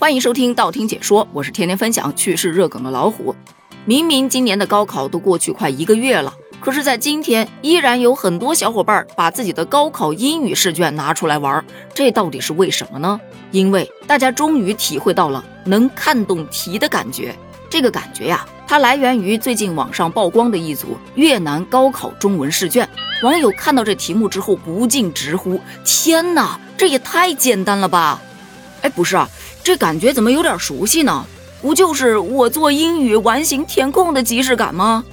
欢迎收听道听解说，我是天天分享趣事热梗的老虎。明明今年的高考都过去快一个月了，可是，在今天依然有很多小伙伴把自己的高考英语试卷拿出来玩，这到底是为什么呢？因为大家终于体会到了能看懂题的感觉。这个感觉呀，它来源于最近网上曝光的一组越南高考中文试卷。网友看到这题目之后，不禁直呼：“天哪，这也太简单了吧！”哎，不是啊，这感觉怎么有点熟悉呢？不就是我做英语完形填空的即视感吗？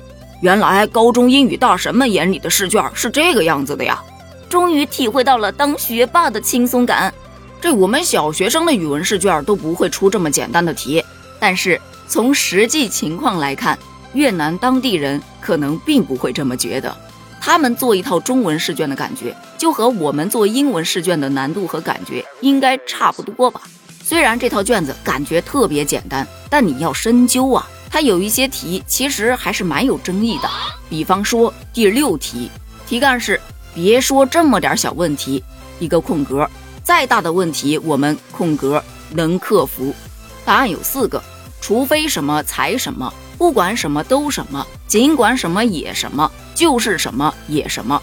原来高中英语大神们眼里的试卷是这个样子的呀！终于体会到了当学霸的轻松感。这我们小学生的语文试卷都不会出这么简单的题，但是。从实际情况来看，越南当地人可能并不会这么觉得。他们做一套中文试卷的感觉，就和我们做英文试卷的难度和感觉应该差不多吧。虽然这套卷子感觉特别简单，但你要深究啊，它有一些题其实还是蛮有争议的。比方说第六题，题干是“别说这么点小问题”，一个空格，再大的问题我们空格能克服。答案有四个。除非什么才什么，不管什么都什么，尽管什么也什么，就是什么也什么。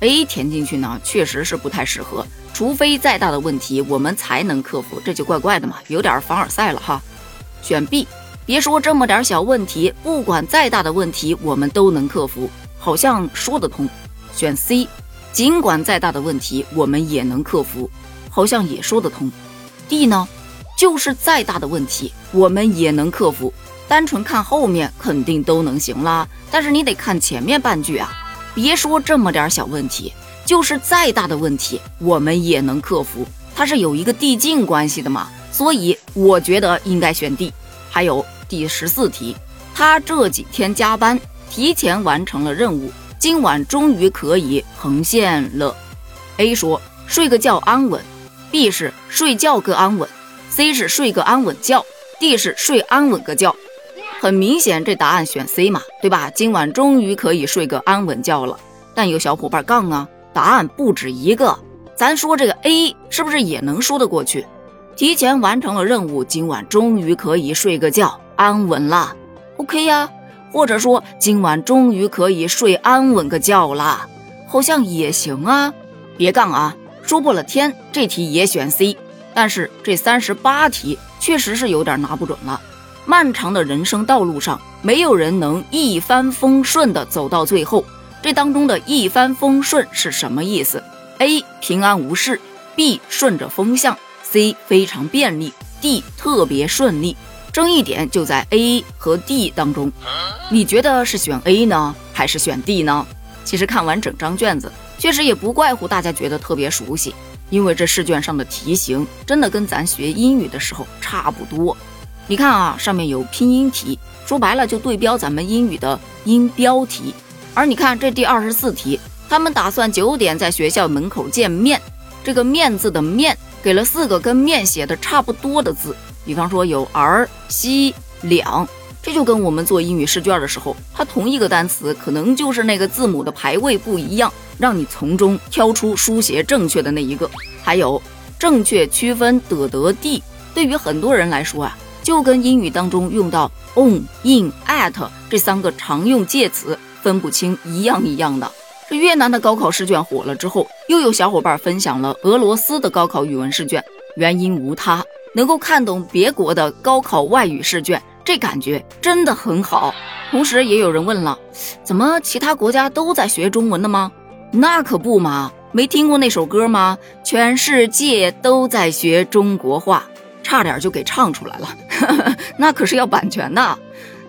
A 填进去呢，确实是不太适合。除非再大的问题我们才能克服，这就怪怪的嘛，有点凡尔赛了哈。选 B，别说这么点小问题，不管再大的问题我们都能克服，好像说得通。选 C，尽管再大的问题我们也能克服，好像也说得通。D 呢？就是再大的问题，我们也能克服。单纯看后面肯定都能行啦，但是你得看前面半句啊！别说这么点小问题，就是再大的问题，我们也能克服。它是有一个递进关系的嘛，所以我觉得应该选 D。还有第十四题，他这几天加班，提前完成了任务，今晚终于可以横线了。A 说睡个觉安稳，B 是睡觉个安稳。C 是睡个安稳觉，D 是睡安稳个觉。很明显，这答案选 C 嘛，对吧？今晚终于可以睡个安稳觉了。但有小伙伴杠啊，答案不止一个。咱说这个 A 是不是也能说得过去？提前完成了任务，今晚终于可以睡个觉，安稳了。OK 呀，或者说今晚终于可以睡安稳个觉啦，好像也行啊。别杠啊，说破了天，这题也选 C。但是这三十八题确实是有点拿不准了。漫长的人生道路上，没有人能一帆风顺的走到最后。这当中的一帆风顺是什么意思？A 平安无事，B 顺着风向，C 非常便利，D 特别顺利。争议点就在 A 和 D 当中。你觉得是选 A 呢，还是选 D 呢？其实看完整张卷子，确实也不怪乎大家觉得特别熟悉。因为这试卷上的题型真的跟咱学英语的时候差不多。你看啊，上面有拼音题，说白了就对标咱们英语的音标题。而你看这第二十四题，他们打算九点在学校门口见面，这个面字的面给了四个跟面写的差不多的字，比方说有儿、西、两，这就跟我们做英语试卷的时候，它同一个单词可能就是那个字母的排位不一样。让你从中挑出书写正确的那一个，还有正确区分的得地。对于很多人来说啊，就跟英语当中用到 on、in、at 这三个常用介词分不清一样一样的。这越南的高考试卷火了之后，又有小伙伴分享了俄罗斯的高考语文试卷，原因无他，能够看懂别国的高考外语试卷，这感觉真的很好。同时也有人问了，怎么其他国家都在学中文的吗？那可不嘛，没听过那首歌吗？全世界都在学中国话，差点就给唱出来了。那可是要版权的。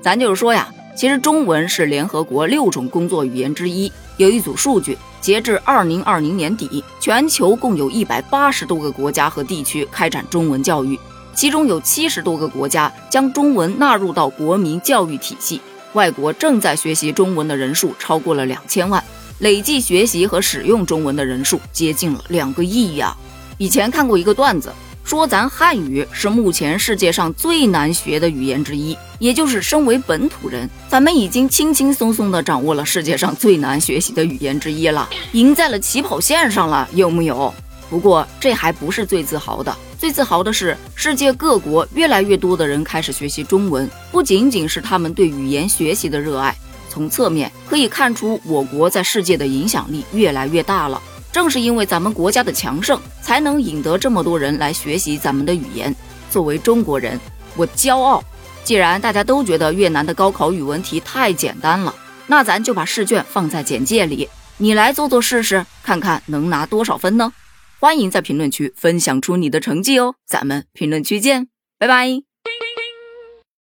咱就是说呀，其实中文是联合国六种工作语言之一。有一组数据，截至二零二零年底，全球共有一百八十多个国家和地区开展中文教育，其中有七十多个国家将中文纳入到国民教育体系。外国正在学习中文的人数超过了两千万。累计学习和使用中文的人数接近了两个亿呀！以前看过一个段子，说咱汉语是目前世界上最难学的语言之一，也就是身为本土人，咱们已经轻轻松松地掌握了世界上最难学习的语言之一了，赢在了起跑线上了，有木有？不过这还不是最自豪的，最自豪的是世界各国越来越多的人开始学习中文，不仅仅是他们对语言学习的热爱，从侧面可以看出我国在世界的影响力越来越大了。正是因为咱们国家的强盛，才能引得这么多人来学习咱们的语言。作为中国人，我骄傲。既然大家都觉得越南的高考语文题太简单了，那咱就把试卷放在简介里，你来做做试试，看看能拿多少分呢？欢迎在评论区分享出你的成绩哦，咱们评论区见，拜拜。